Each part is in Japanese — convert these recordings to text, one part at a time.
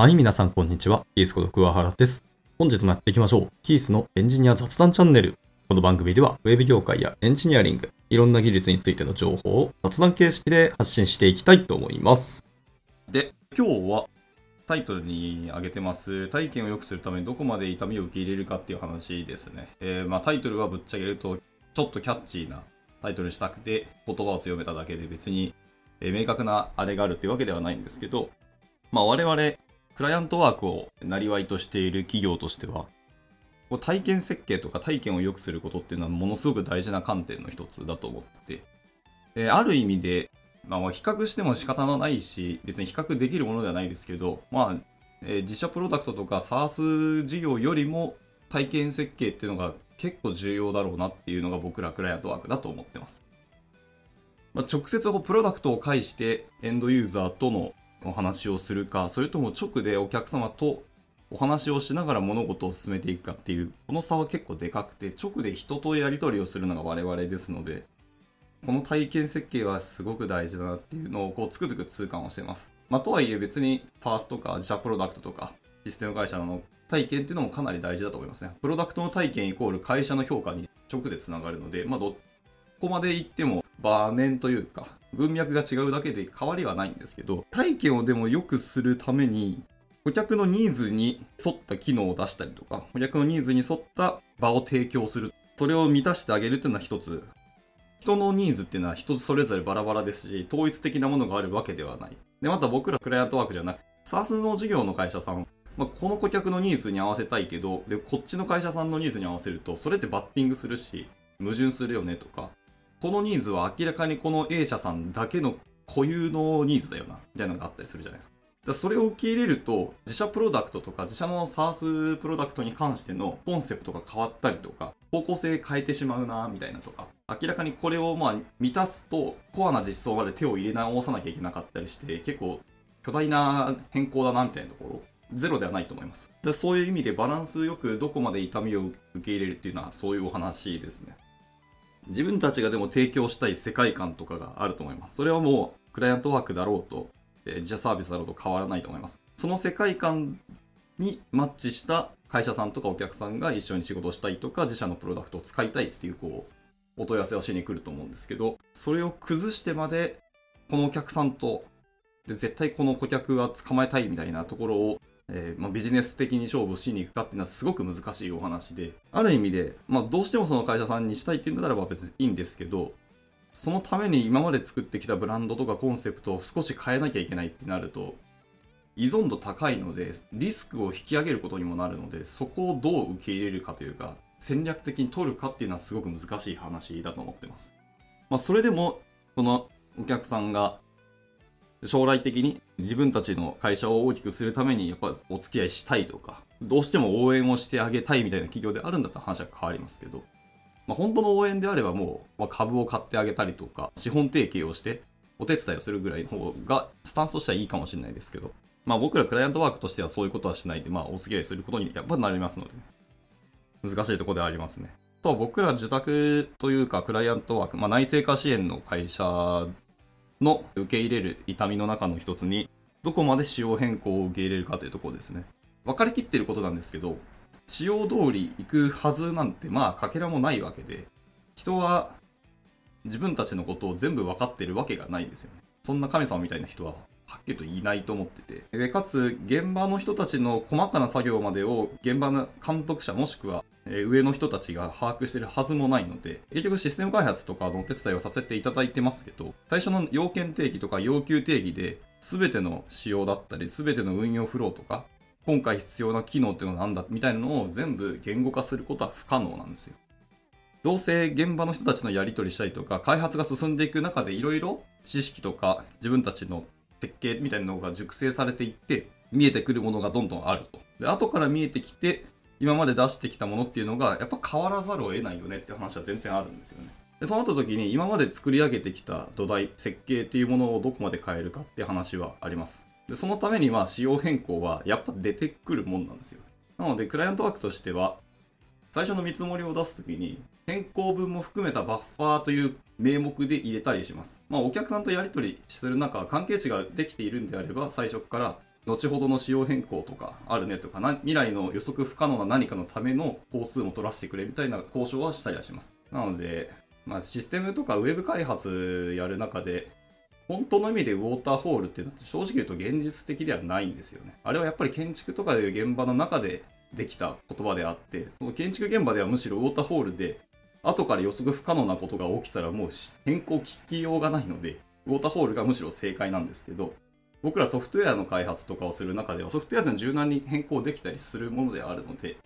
はい、皆さんこんにちは。キースこと桑原です。本日もやっていきましょう。キースのエンジニア雑談チャンネル。この番組では、ウェブ業界やエンジニアリング、いろんな技術についての情報を雑談形式で発信していきたいと思います。で、今日はタイトルに挙げてます、体験を良くするためにどこまで痛みを受け入れるかっていう話ですね。えーまあ、タイトルはぶっちゃけると、ちょっとキャッチーなタイトルしたくて、言葉を強めただけで別に、え明確なあれがあるっていうわけではないんですけど、まあ、我々、クライアントワークをなりわいとしている企業としては、体験設計とか体験を良くすることっていうのはものすごく大事な観点の一つだと思ってて、えある意味で、まあ、比較しても仕方のないし、別に比較できるものではないですけど、まあ、え自社プロダクトとか SaaS 事業よりも体験設計っていうのが結構重要だろうなっていうのが僕らクライアントワークだと思ってます。まあ、直接プロダクトを介してエンドユーザーとのお話をするか、それとも直でお客様とお話をしながら物事を進めていくかっていう、この差は結構でかくて、直で人とやり取りをするのが我々ですので、この体験設計はすごく大事だなっていうのをこうつくづく痛感をしてます。まあ、とはいえ別に SaaS とか自社プロダクトとかシステム会社の体験っていうのもかなり大事だと思いますね。プロダクトの体験イコール会社の評価に直でつながるので、まあ、どこまで行っても場面というか文脈が違うだけで変わりはないんですけど、体験をでも良くするために顧客のニーズに沿った機能を出したりとか、顧客のニーズに沿った場を提供する。それを満たしてあげるっていうのは一つ人のニーズっていうのは人それぞれバラバラですし、統一的なものがあるわけではない。で、また僕らクライアントワークじゃなく、SaaS の事業の会社さん、まあ、この顧客のニーズに合わせたいけど、で、こっちの会社さんのニーズに合わせると、それってバッティングするし、矛盾するよねとか、このニーズは明らかにこの A 社さんだけの固有のニーズだよな、みたいなのがあったりするじゃないですか。だそれを受け入れると、自社プロダクトとか、自社の SaaS プロダクトに関してのコンセプトが変わったりとか、方向性変えてしまうな、みたいなとか、明らかにこれをまあ満たすと、コアな実装まで手を入れ直さなきゃいけなかったりして、結構巨大な変更だな、みたいなところ、ゼロではないと思います。でそういう意味でバランスよくどこまで痛みを受け入れるっていうのは、そういうお話ですね。自分たちがでも提供したい世界観とかがあると思います。それはもう、クライアントワークだろうと、えー自社サービスだろうと変わらないと思います。その世界観にマッチした会社さんとかお客さんが一緒に仕事したいとか、自社のプロダクトを使いたいっていう、こう、お問い合わせをしに来ると思うんですけど、それを崩してまで、このお客さんと、で絶対この顧客は捕まえたいみたいなところを、えーまあ、ビジネス的に勝負しに行くかっていうのはすごく難しいお話で、ある意味で、まあ、どうしてもその会社さんにしたいっていうんならば別にいいんですけど、そのために今まで作ってきたブランドとかコンセプトを少し変えなきゃいけないってなると、依存度高いので、リスクを引き上げることにもなるので、そこをどう受け入れるかというか、戦略的に取るかっていうのはすごく難しい話だと思ってます。まあ、それでも、そのお客さんが将来的に自分たちの会社を大きくするためにやっぱお付き合いしたいとか、どうしても応援をしてあげたいみたいな企業であるんだったら話は変わりますけど、まあ、本当の応援であればもう、まあ、株を買ってあげたりとか、資本提携をしてお手伝いをするぐらいの方が、スタンスとしてはいいかもしれないですけど、まあ僕らクライアントワークとしてはそういうことはしないで、まあお付き合いすることにやっぱなりますので、難しいとこではありますね。とは僕ら受託というかクライアントワーク、まあ内製化支援の会社の受け入れる痛みの中の一つに、どこまで仕様変更を受け入れるかというところですね。分かりきってることなんですけど、仕様通り行くはずなんてまあかけらもないわけで、人は自分たちのことを全部分かってるわけがないんですよね。そんな神様みたいな人ははっきりといないと思ってて。で、かつ現場の人たちの細かな作業までを現場の監督者もしくは上の人たちが把握してるはずもないので、結局システム開発とかのお手伝いをさせていただいてますけど、最初の要件定義とか要求定義で、全ての仕様だったり、全ての運用フローとか、今回必要な機能っていうのは何だみたいなのを全部言語化することは不可能なんですよ。どうせ現場の人たちのやり取りしたりとか、開発が進んでいく中でいろいろ知識とか自分たちの設計みたいなのが熟成されていって、見えてくるものがどんどんあると。で、後から見えてきて、今まで出してきたものっていうのが、やっぱ変わらざるを得ないよねって話は全然あるんですよね。で、そうなった時に、今まで作り上げてきた土台、設計っていうものをどこまで変えるかって話はあります。で、そのためには仕様変更はやっぱ出てくるもんなんですよ。なので、クライアントワークとしては、最初の見積もりを出すときに、変更分も含めたバッファーという名目で入れたりします。まあ、お客さんとやり取りする中、関係値ができているんであれば、最初から後ほどの仕様変更とかあるねとかな、未来の予測不可能な何かのための工数も取らせてくれみたいな交渉はしたりはします。なので、まあ、システムとかウェブ開発やる中で、本当の意味でウォーターホールっていうのは正直言うと現実的ではないんですよね。あれはやっぱり建築とかでいう現場の中でできた言葉であって、その建築現場ではむしろウォーターホールで、後から予測不可能なことが起きたらもう変更聞きようがないので、ウォーターホールがむしろ正解なんですけど、僕らソフトウェアの開発とかをする中では、ソフトウェアで柔軟に変更できたりするものであるので、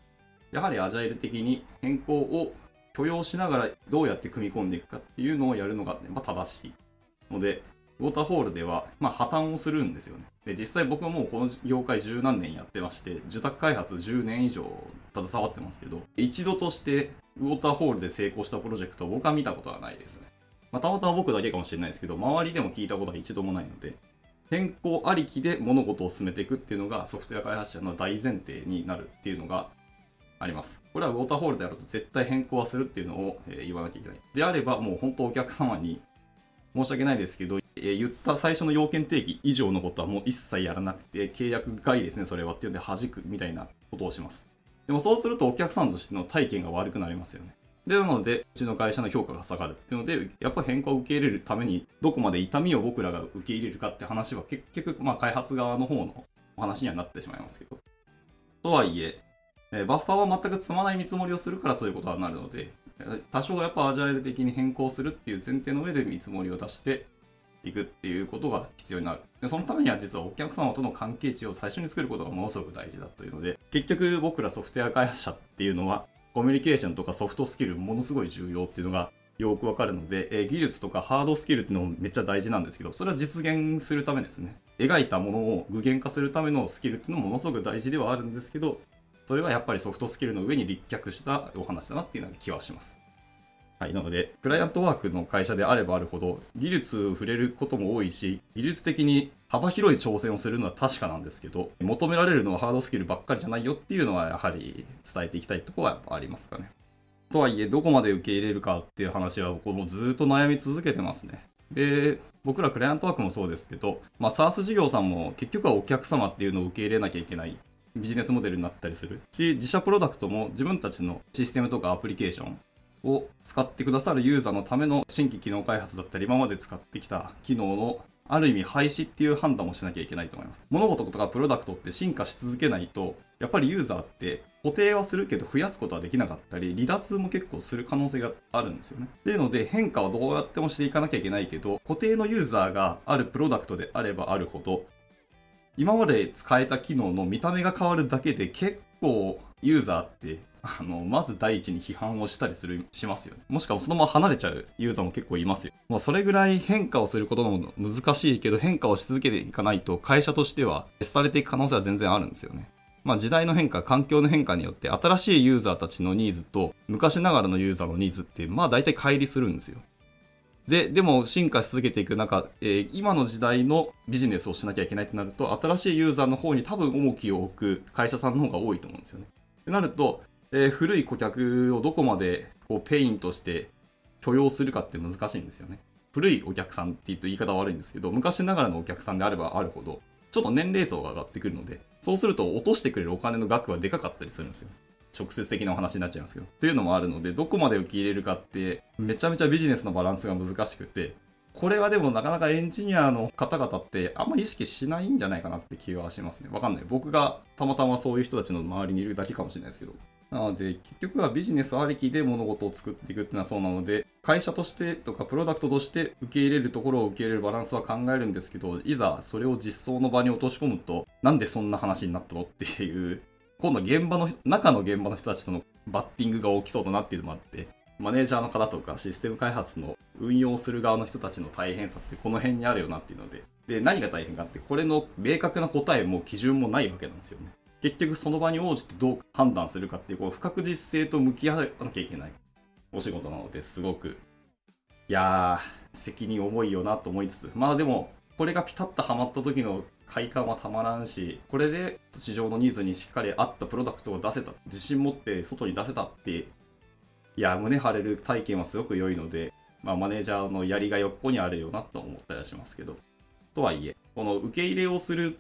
やはりアジャイル的に変更を許容しながらどうやって組み込んでいくかっていうのをやるのが、まあ、正しいので、ウォーターホールでは、まあ、破綻をするんですよね。で、実際僕はもうこの業界十何年やってまして、受託開発10年以上携わってますけど、一度としてウォーターホールで成功したプロジェクトを僕は見たことはないですね。まあ、たまたま僕だけかもしれないですけど、周りでも聞いたことは一度もないので、変更ありきで物事を進めていくっていうのがソフトウェア開発者の大前提になるっていうのがあります。これはウォーターホールであると絶対変更はするっていうのを、言わなきゃいけない。であればもう本当お客様に申し訳ないですけど、え言った最初の要件定義以上のことはもう一切やらなくて、契約外ですね、それはっていうんで弾くみたいなことをします。でもそうするとお客さんとしての体験が悪くなりますよね。で、なので、うちの会社の評価が下がるっていうので、やっぱ変更を受け入れるために、どこまで痛みを僕らが受け入れるかって話は結局、まあ開発側の方のお話にはなってしまいますけど。とはいえ、えバッファーは全く積まない見積もりをするからそういうことはなるので、多少やっぱアジャイル的に変更するっていう前提の上で見積もりを出していくっていうことが必要になる。でそのためには実はお客様との関係値を最初に作ることがものすごく大事だというので、結局僕らソフトウェア開発者っていうのは、コミュニケーションとかソフトスキルものすごい重要っていうのがよくわかるので、えー、技術とかハードスキルっていうのもめっちゃ大事なんですけど、それは実現するためですね。描いたものを具現化するためのスキルっていうのもものすごく大事ではあるんですけど、それはやっぱりソフトスキルの上に立脚したお話だなっていうような気はします。はい、なので、クライアントワークの会社であればあるほど、技術を触れることも多いし、技術的に幅広い挑戦をするのは確かなんですけど、求められるのはハードスキルばっかりじゃないよっていうのは、やはり伝えていきたいところはやっぱありますかね。とはいえ、どこまで受け入れるかっていう話は、僕もずっと悩み続けてますね。で、僕らクライアントワークもそうですけど、まあ、SARS 事業さんも結局はお客様っていうのを受け入れなきゃいけないビジネスモデルになったりするし、自社プロダクトも自分たちのシステムとかアプリケーションを使ってくださるユーザーのための新規機能開発だったり、今まで使ってきた機能のある意味廃止っていう判断をしなきゃいけないと思います。物事とかプロダクトって進化し続けないと、やっぱりユーザーって固定はするけど増やすことはできなかったり、離脱も結構する可能性があるんですよね。っていうので変化はどうやってもしていかなきゃいけないけど、固定のユーザーがあるプロダクトであればあるほど、今まで使えた機能の見た目が変わるだけで結構ユーザーってあの、まず第一に批判をしたりする、しますよね。もしくはそのまま離れちゃうユーザーも結構いますよ。まあ、それぐらい変化をすることも難しいけど、変化をし続けていかないと、会社としては、廃れていく可能性は全然あるんですよね。まあ、時代の変化、環境の変化によって、新しいユーザーたちのニーズと、昔ながらのユーザーのニーズって、まあ、大体乖離するんですよ。で、でも進化し続けていく中、えー、今の時代のビジネスをしなきゃいけないとなると、新しいユーザーの方に多分重きを置く会社さんの方が多いと思うんですよね。なると、えー、古い顧客をどこまでこう pain として許容するかって難しいんですよね。古いお客さんって言うと言い方悪いんですけど、昔ながらのお客さんであればあるほど、ちょっと年齢層が上がってくるので、そうすると落としてくれるお金の額はでかかったりするんですよ。直接的なお話になっちゃいますけど。っていうのもあるので、どこまで受け入れるかって、めちゃめちゃビジネスのバランスが難しくて、これはでもなかなかエンジニアの方々ってあんま意識しないんじゃないかなって気はしますね。わかんない。僕がたまたまそういう人たちの周りにいるだけかもしれないですけど。なので、結局はビジネスありきで物事を作っていくっていうのはそうなので、会社としてとかプロダクトとして受け入れるところを受け入れるバランスは考えるんですけど、いざそれを実装の場に落とし込むと、なんでそんな話になったのっていう、今度現場の、中の現場の人たちとのバッティングが起きそうだなっていうのもあって、マネージャーの方とかシステム開発の運用する側の人たちの大変さってこの辺にあるよなっていうので、で、何が大変かって、これの明確な答えも基準もないわけなんですよね。結局その場に応じてどう判断するかっていうこう不確実性と向き合わなきゃいけないお仕事なのですごくいやー責任重いよなと思いつつ まあでもこれがピタッとはまった時の快感はたまらんしこれで市場のニーズにしっかり合ったプロダクトを出せた自信持って外に出せたっていや胸張れる体験はすごく良いので、まあ、マネージャーのやりがいはここにあるよなと思ったりはしますけどとはいえこの受け入れをする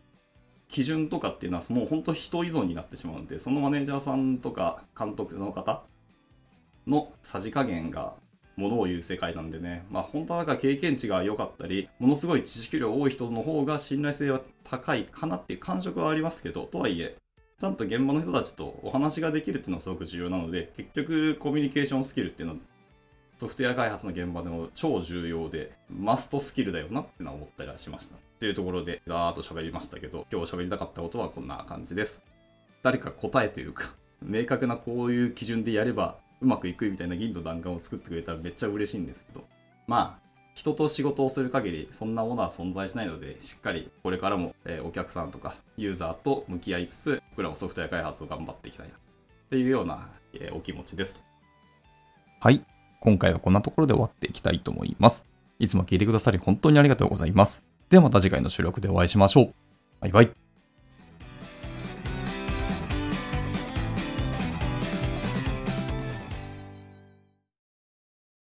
基準とかっていうのはもう本当人依存になってしまうんで、そのマネージャーさんとか監督の方のさじ加減がものを言う世界なんでね、まあ本当はなんか経験値が良かったり、ものすごい知識量多い人の方が信頼性は高いかなっていう感触はありますけど、とはいえ、ちゃんと現場の人たちとお話ができるっていうのはすごく重要なので、結局コミュニケーションスキルっていうのはソフトウェア開発の現場でも超重要で、マストスキルだよなってのは思ったりはしました。というところで、ざーっと喋りましたけど、今日喋りたかったことはこんな感じです。誰か答えというか、明確なこういう基準でやればうまくいくみたいな銀の弾丸を作ってくれたらめっちゃ嬉しいんですけど、まあ、人と仕事をする限りそんなものは存在しないので、しっかりこれからも、えお客さんとかユーザーと向き合いつつ、僕らもソフトウェア開発を頑張っていきたいなっていうような、えお気持ちです。はい。今回はこんなところで終わっていきたいと思います。いつも聞いてくださり本当にありがとうございます。ではまた次回の収録でお会いしましょう。バイバイ。